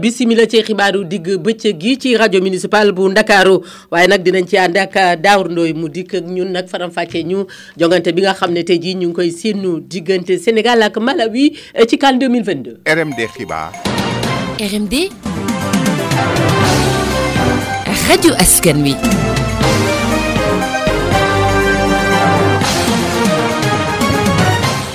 bisimila ci xibaaru digg bëccëg gi ci rajo municipal bu ndakaaru waaye nag dinañ ci ànd ak Daawur Ndooy mu dikk ak ñun nag faram fàccee ñu jongante bi nga xam ne tey jii ñu ngi koy séenu diggante Sénégal ak Malawi ci CAN 2022. RMD xibaar. RMD. rajo askan wi.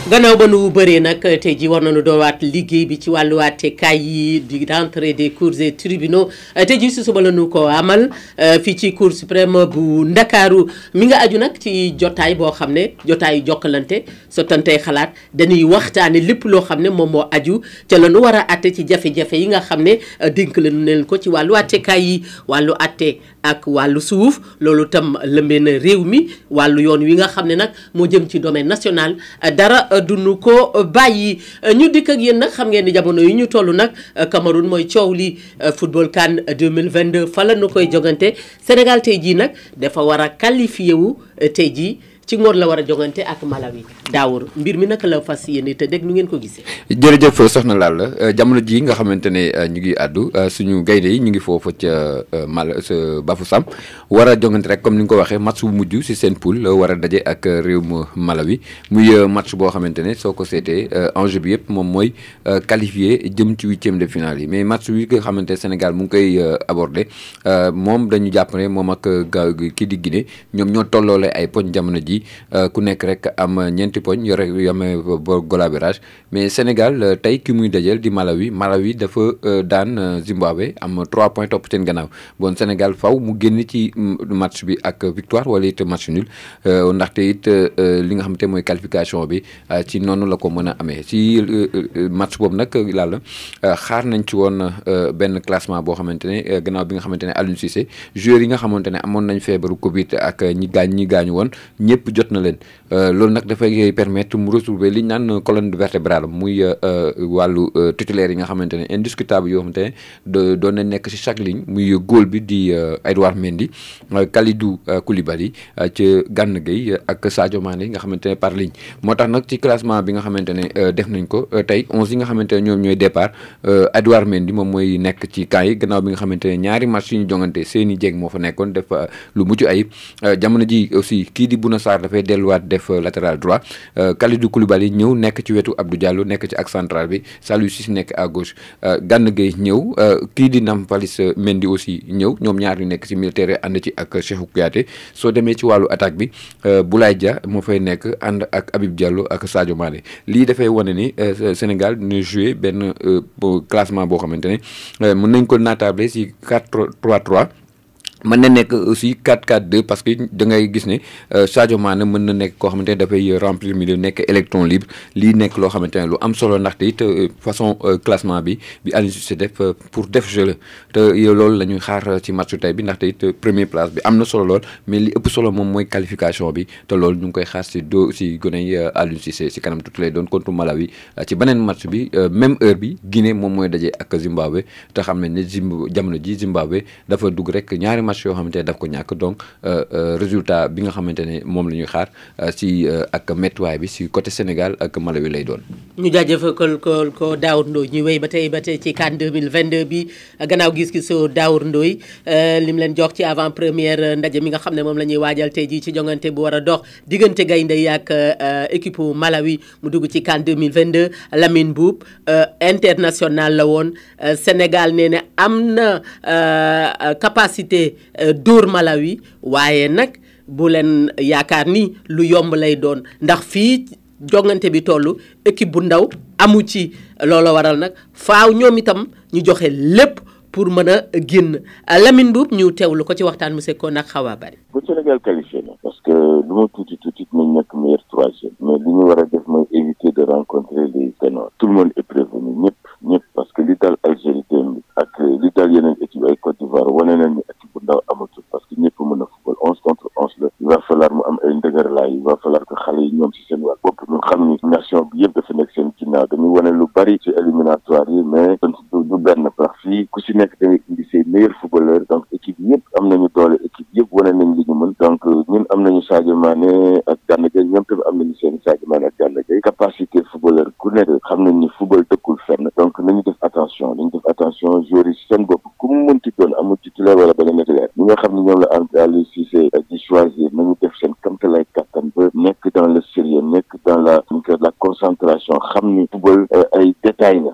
gannaaw ba nu bëree nag tey ji war nañu doowaat liggéey bi ci wàllu àttekaay yi di rentrée des cours et tribunaux tey ji si suba la ñu ko amal euh, fii ci cour suprême bu ndakaaru mi nga aju nag ci jotaay boo xam ne jotaayu jokkalante sottantey xalaat dañuy waxtaane lépp loo xam ne moom moo aju ca la nu war a àtte ci jafe-jafe yi nga xam ne euh, dénk la nu leen ko ci wàllu àttekaay yi wàllu àtte ak wàllu suuf loolu tam lëmbee na réew mi wàllu yoon wi nga xam ne nag moo jëm ci domaine national dara du nu ko bàyyi ñu dikk ak yéen nag xam ngeen ni jamono yi ñu toll nag Cameroun mooy coow li football CAN 2022 fa la nu koy jogante Sénégal tey jii nag dafa war a qualifié wu tey jii. ci ngoor la war a jongante ak Malawi daawur mbir mi naka la fas yéene te dégg nu ngeen ko gisee. jërëjëf soxna Lalla euh, jamono ji nga xamante ne euh, ñu ngi àddu euh, suñu gaynde yi ñu ngi foofu ca euh, Mal sa Bafoussam war a jongante rek comme ni nga ko waxee match bu mujj si seen poule euh, war a daje ak euh, réewum Malawi muy euh, match boo xamante ne soo ko seetee euh, enjeu bi yëpp moom mooy euh, qualifié jëm ci huitième de finale yi mais match bi nga xamante ne Sénégal mu ngi koy euh, abordé euh, moom dañu jàpp ne moom ak euh, ga- kii di Guinée ñoom ñoo tolloole ay poñ jamono ji ku nekk rek am ñeenti poñ yore yame bo golaberage mais Sénégal tey ki muy dajeel di Malawi Malawi dafa daan Zimbabwe am 3 points topp seen gannaaw bon Sénégal faw mu génn ci match bi ak victoire wala it match nul ndaxte it li nga xamante mooy qualification bi ci noonu la ko mën a amee ci match boobu nag laal xaar nañ ci woon benn classement boo xamante ne gannaaw bi nga xamante ne Aliou Cissé joueurs yi nga xamante ne amoon nañ feebaru Covid ak ñi gaañ ñi gaañu woon ñëpp jot na leen loolu nag dafay permettre mu retrouver li ñu naan colonne vertébrale muy wàllu titulaire yi nga xamante ne indiscutable yoo xamante ne de doon na nekk ci chaque ligne muy góol bi di Edouard Mendy Kalidou Koulibaly ca Gana Gueye ak Sadio Mané nga xamante ne par ligne moo tax nag ci classement bi nga xamante ne def nañ ko tey onze yi nga xamante ne ñoom ñooy départ Edouard Mendy moom mooy nekk ci camp yi gannaaw bi nga xamante ne ñaari match yu ñu jongante seeni jéeg moo fa nekkoon def lu mucc ayib jamono ji aussi kii di Bouna Sarr dafay delluwaat def latéral droit Kalidou Koulibaly ñëw nekk ci wetu Abdou Diallo nekk ci ak central bi Saliou Ciss nekk à gauche euh, Gana Gueye ñëw euh, kii di Nampalys euh, Mendy aussi ñëw ñoom ñaar ñu nekk ci militaire ànd ci ak Cheikhou Kouyaté soo demee ci wàllu attaque bi euh, Boulaye Dia moo fay nekk ànd ak Habib Diallo ak Sadio Mané lii dafay wane ni euh, Sé- Sénégal dina jouer benn euh, bo- classement boo xamante ne euh, mën nañ ko naatable ci 4 3 3 mën na nekk aussi 4-4-2 parce que da ngay gis ne Sadio Mané mën na nekk koo xamante ne dafay remplir milieu nekk électron libre lii nekk loo xamante ne lu am solo ndaxte it façon classement bi bi Aliou Cissé def pour def jeu la te loolu la ñuy xaar ci match tey bi ndaxte it première place bi am na solo lool mais li ëpp solo moom mooy qualification bi te loolu ñu ngi koy xaar si do si gone yi Aliou Cissé si kanam tuuti lay doon contre Malawi ci beneen match bi même heure bi Guinée moom mooy daje ak Zimbabwe te xam nañ ne Zimb jamono ji Zimbabwe dafa dugg rek ñaari match yoo xamante ne daf ko ñàkk donc résultat bi nga xamante ne moom la ñuy xaar si ak méttiwaay bi si côté Sénégal ak Malawi lay doon. ñu jaajëfal ko ko ko Daour Ndoye ñu wéy ba tey ba tey ci CAN 2022 bi gannaaw gis-gisu Daour Ndoye lim leen jox ci avant première ndaje mi nga xam ne moom la ñuy waajal tey jii ci jongante bu war a dox diggante gaynde yi ak équipe Malawi mu dugg ci CAN 2022 Lamine Boub international la woon Euh, Sénégal nee na am na euh, capacité euh, dóor Malawi waaye nag bu leen yaakaar ni lu yomb lay doon ndax fii jongante bi toll équipe bu ndaw amu ci loolu waral nag faaw ñoom itam ñu joxe lépp pour mën a génn Lamine Mboup ñu teewlu ko ci waxtaan mu sekkoon ak xaw a bari. bu Sénégal qualifié na parce que lu ma tuuti tuuti nañ nekk meilleur troisième mais li ñu war a def mooy éviter de rencontrer les ténors tout le monde est prévenu ñëpp ñëpp parce que li dal Algérie démb ak li dal yeneen équipe ay Côte d'Ivoire wane nañ ni équipe bu ndaw amatul parce que ñëpp mën a football onze contre onze la il va falloir mu am ay ndëgërlaay il va falloir que xale yi ñoom si seen wàll bopp ñu xam ni nation bi yëpp dafa nekk seen ginnaaw dañuy wane lu bari ci éliminatoire yi mais du benn baax fii ku si nekk da nga indi say meilleurs footballeurs donc équipe yëpp am nañu doole équipe yëpp wane nañ li ñu mën donc ñun am nañu Sadio Mané ak Gana Gueye ñoom tamit am nañu seen Sadio Mané ak Gana Gueye capacité footballeur ku nekk xam nañ ni football dëkkul fenn donc nañu def attention nañu def attention joueurs yi seen bopp ku mu mënti doon amul titulaire wala beneen titulaire ñi nga xam ne ñoom la Aliou Cissé di choisir nañu def seen kamtalay kattan ba nekk dans le sérieux nekk dans la la concentration xam ni football ay détails la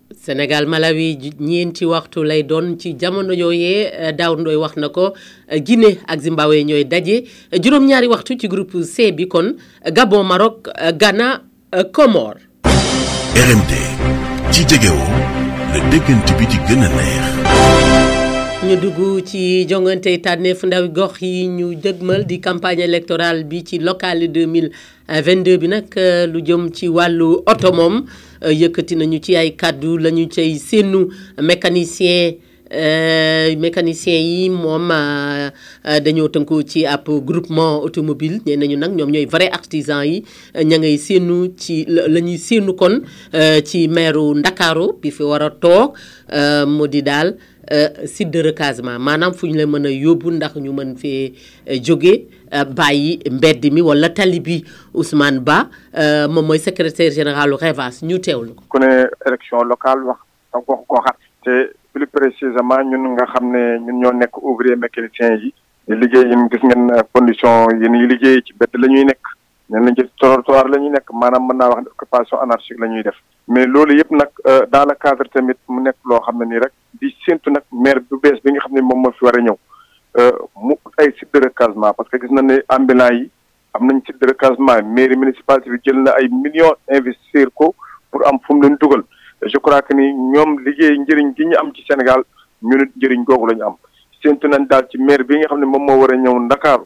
Sénégal Malawi ñeenti waxtu lay doon ci jamono yooyee eh, daaw ndooy wax na ko eh, Guinée ak Zimbabwe ñooy daje eh, juróom-ñaari waxtu ci groupe C bi kon Gabon Maroc Ghana Comores. RMD ci jegewoo la déggante bi di gën a neex. ñu dugg ci jongante tànneef ndaw gox yi ñu dëgmal di campagne électorale bi ci locale 2000 22 bi nag euh, lu jëm ci wàllu oto moom euh, yëkkati nañu ci ay kàddu la ñu cay séenu mécanicien euh, mécanicien yi moom euh, euh, dañoo tënku ci ab groupement automobile nee nañu nag ñoom ñooy vrai artisan yi euh, ña ngay séenu ci la la ñuy séenu kon euh, ci meeru Ndakaaru bi fi war a toog euh, mu di daal euh, site de recasement maanaam fu ñu la mën a yóbbu ndax ñu mën fee euh, jóge Euh, bàyyi mbedd mi wala tali bi Ousmane Ba euh, moom mooy secrétaire général Revas ñu teewlu ko. ku ne élection locale wax ak wax koo xat te plus précisément ñun nga xam ne ñun ñoo nekk ouvrier mécanicien yi liggéey ñun gis ngeen euh, condition yi ñuy liggéey ci bedd la ñuy nekk ñen lañ ci trottoir la ñuy nekk maanaam mën naa wax ne occupation anarchique la ñuy def mais loolu yëpp nag dans le cadre tamit mu nekk loo xam ne nii rek di séntu nag maire bu bees bi nga xam ne moom moo fi war a ñëw mu ut ay site de recasement parce que gis na ne ambulant yi am nañ site de recasement mairie municipalité bi jël na ay millions investir ko pour am fu mu leen dugal je crois que ni ñoom liggéey njëriñ gi ñu am ci Sénégal ñu nit njëriñ googu la ñu am séntu nañ daal ci maire bi nga xam ne moom moo war a ñëw Ndakaaru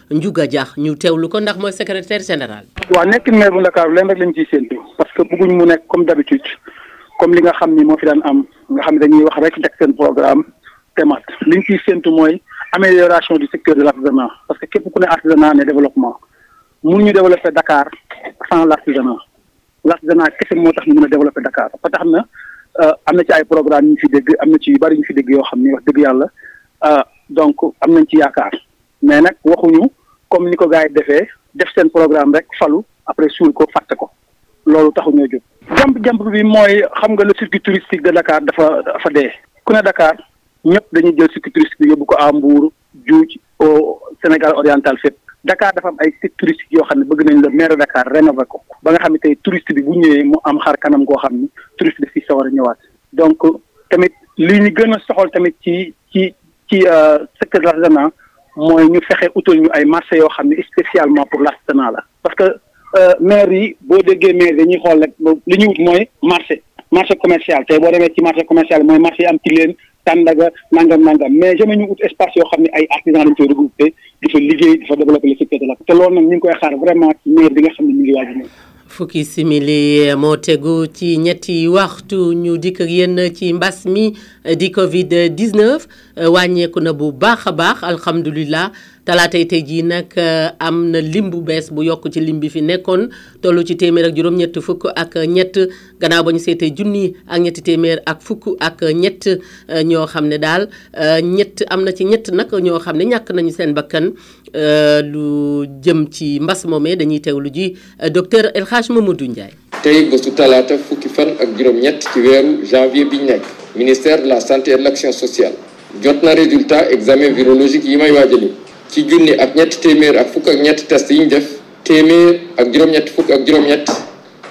Ndiouga Dia ñu teewlu ko ndax mooy secrétaire général. waaw nekk maire bu Ndakaaru leen rek lañ ciy séntu parce que bëgguñ mu nekk comme d'habitude comme li nga xam ni moo fi daan am nga xam ne dañuy wax rek teg seen programme te mat liñ ciy séntu mooy amélioration du secteur de l'artisanat parce que képp ku ne artisanat ne développement mun ñu développer Dakar sans l'artisanat l'artisanat kese moo tax ñu mën a développer Dakar ba tax na am na ci ay programme ñu fi dégg am na ci yu bari ñu fi dégg yoo xam ni wax dëgg yàlla donc am nañ ci yaakaar. mais nag waxuñu comme ni ko gars yi defee def seen programme rek falu après suul ko fàtte ko loolu taxu ñoo jóg. jàmp jàmp bi mooy xam nga le circuit touristique de Dakar dafa dafa dee. ku ne Dakar ñëpp dañuy jël circuit touristique bi yóbbu ko à Mbour Diouc au Sénégal oriental fépp. Dakar dafa am ay sites touristiques yoo xam ne bëgg nañ la maire de Dakar rénover ko ba nga xam ne tey touriste bi bu ñëwee mu am xar kanam goo xam ni touriste bi si sawar a ñëwaat donc tamit li ñu gën a soxal tamit ci ci ci secteur de l'artisanat mooy ñu fexe utal ñu ay marché yoo xam ne spécialement pour l'artisanat la parce que maire yi boo déggee maire dañuy xool rek li ñuy wut mooy marché marché commercial tey boo demee ci marché commercial mooy marché yi am ci leen tàndaga nangam nangam mais jamais ñu ut espace yoo xam ne ay artisans dañ koy regroupé di fa liggéey di fa développer le secteur de la te loolu nag ñu ngi koy xaar vraiment ci maire bi nga xam ne ñu ngi waaj fukki simili moo tegu ci ñetti waxtu ñu dikk ak yéen ci mbas mi di Covid 19 wàññeeku na bu baax a baax alhamdulilah talaatay tey jii nag am na lim bu bees bu yokk ci lim bi fi nekkoon toll ci téeméer ak juróom-ñett fukk ak ñett gannaaw ba ñu seetee junni ak ñetti téeméer ak fukk ak ñett ñoo xam ne daal ñett am na ci ñett nag ñoo xam ne ñàkk nañu seen bakkan lu jëm ci mbas moomee dañuy teewlu ji. docteur El Hadj Mamadou Ndiaye. tey bésu talaata fukki fan ak juróom-ñett ci weeru janvier bi ñu nekk ministère de la santé et de l'action sociale jot na résultat examen virologique yi may waajali ci junni ak ñetti téeméer ak fukk ak ñett test yi ñu def téeméer ak juróom-ñett fukk ak juróom-ñett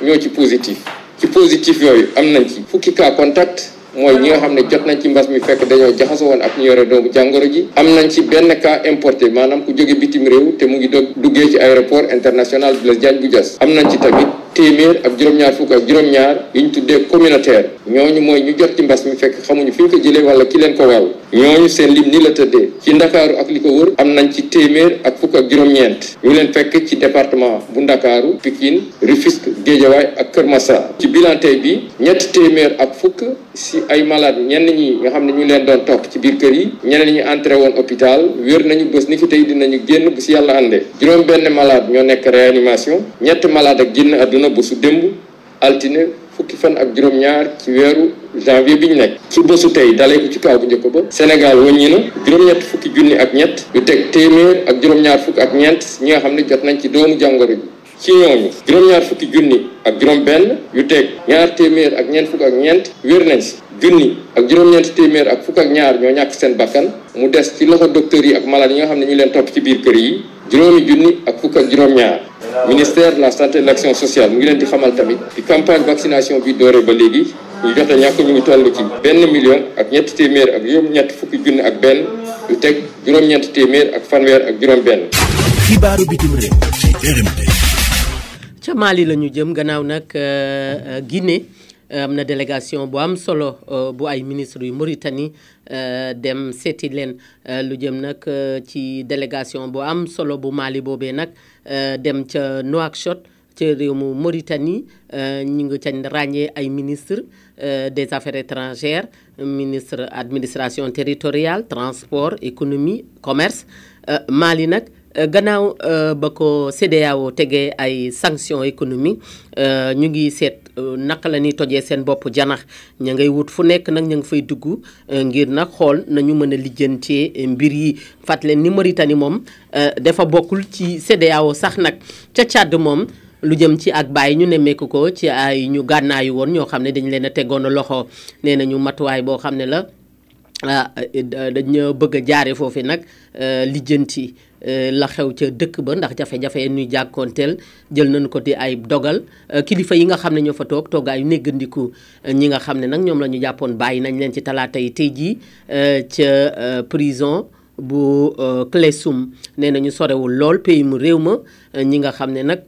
ñoo ci positif ci positif yooyu am nañ ci fukki cas contact mooy ñi nga xam ne jot nañ ci mbas mi fekk dañoo jaxasoo woon ak ñu yore doomu jàngoro ji am nañ ci benn cas importé maanaam ku jóge bitim réew te mu ngi doog duggee ci aéroport international Blaise Diagne bu Diass am nañ ci tamit téeméer ak juróom-ñaar fukk ak juróom-ñaar yu ñu tuddee communautaire ñooñu mooy ñu jot ci mbas mi fekk xamuñu fi ñu ko jëlee wala ki leen ko wàll ñooñu seen lim ni la tëddee ci ndakaaru ak li ko wër am nañ ci téeméer ak fukk ak juróom-ñeent ñu leen fekk ci département bu ndakaaru Pikine Rufisque Guédiawaye ak Kër Massar ci bilan tey bi ñett téeméer ak fukk si ay malade ñenn ñi nga xam ne ñu leen doon topp ci biir kër yi ñeneen ñi entré woon hôpital wér nañu bés ni ki tey dinañu génn bu si yàlla àndee juróom benn malade ñoo nekk réanimation ñett malade ak génn àdduna bu su démb altine fukki fan ak juróom-ñaar ci weeru janvier bi ñu nekk ci bésu tey dalee ko ci kaw bu njëkk ba Sénégal wàññi na juróom-ñett fukki junni ak ñett yu teg téeméer ak juróom-ñaar fukk ak ñeent ñi nga xam ne jot nañ ci doomu jàngoro ji ci ñooñu juróom-ñaar fukki junni ak juróom-benn yu teg ñaar téeméer ak ñeent fukk ak ñeent wér nañ si junni ak juróom-ñeenti téeméer ak fukk ak ñaar ñoo ñàkk seen bakkan mu des ci loxo docteur yi ak malade yi nga xam ne ñu leen topp ci biir kër yi juróomi junni ak fukk ak juróom-ñaar ministère de la santé et de l'action sociale mu ngi leen di xamal tamit di campagne vaccination bi doore ba léegi ñu jote ñàkk ñu ngi toll ci benn million ak ñetti téeméer ak juróom-ñett fukki junni ak benn lu teg juróom-ñett téeméer ak fanweer ak juróom-benn. xibaaru bitim réew ci RMD. ca Mali la ñu jëm gannaaw nag Guinée am na délégation bu am solo bu ay ministre yu Mauritanie Euh, dem seeti leen euh, lu jëm nag euh, ci délégation bu am solo bu Mali boobee nag dem ca Nouakchott ci réew mu Mauritanie ñu ngi ca ràññee ay ministre des affaires étrangères ministre administration territoriale transport économie commerce Mali nag Euh, gannaaw euh, ba ko CEDEAO tegee ay sanctions économiques euh, ñu ngi seet naka la ñuy tojee seen bopp janax ña ngay wut fu nekk nag ña ngi fay dugg ngir nag xool nañu mën a lijjantee mbir yi fàttali ni Mauritanie moom dafa bokkul ci CEDEAO sax nag ca Tchad moom. lu jëm ci ak bàyyi ñu nemmeeku ko ci ay ñu gànnaayu woon ñoo xam ne dañu leen a tegoon loxo nee nañu matuwaay boo xam ne la ah dañ bëgg a jaare foofu nag euh, lijjanti euh, la xew ca dëkk ba ndax jafe-jafe yi ñuy jàkkoonteel jël nañu ko di ay dogal euh, kilifa yi nga xam ne ñoo fa toog toogaayu néggandiku ñi nga xam ne nag ñoom la ñu jàppoon bàyyi nañ leen ci talaata yi tey jii ca prison bu Clesum nee nañu sorewul lool pays mu réew ma ñi nga xam ne nag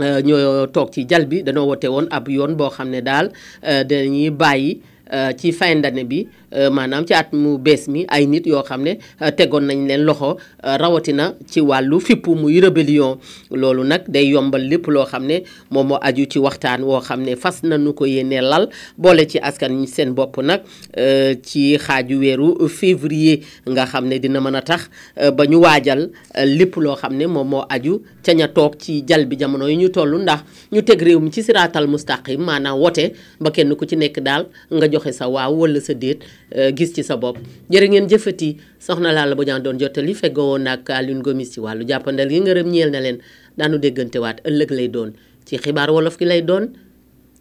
euh, ñoo toog ci jal bi danoo wote woon ab yoon boo xam ne daal euh, dañuy bàyyi euh, ci fin d'année bi euh, maanaam ci at mu bees mi ay nit yoo xam ne euh, tegoon nañ leen loxo euh, rawatina ci wàllu fippu muy rébellion loolu nag day yombal lépp loo xam ne moom moo aju ci waxtaan woo xam ne fas nañu ko yéene lal boole ci askan ñi seen bopp nag euh, ci xaaju weeru février nga xam ne dina mën a tax euh, ba ñu waajal euh, lépp loo xam ne moom moo aju ca ña toog ci jal bi jamono yi ñu toll ndax ñu teg réew mi ci siraatal mustaqim maanaam wote ba kenn ku ci nekk daal nga joxe sa waaw wala sa déet euh, gis ci sa bopp jërë ngeen jëfati soxna Lalla Bodian doon jottali feggoo woon ak Alioune Gomis ci wàllu jàppandal yi ngërëm ñeel na leen daanu déggante waat ëllëg lay doon ci xibaar wolof ki lay doon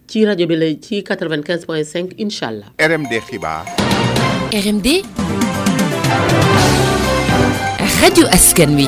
ci rajo bi lay ci 95 point 5 incha allah. RMD xibaar. RMD. rajo askan wi.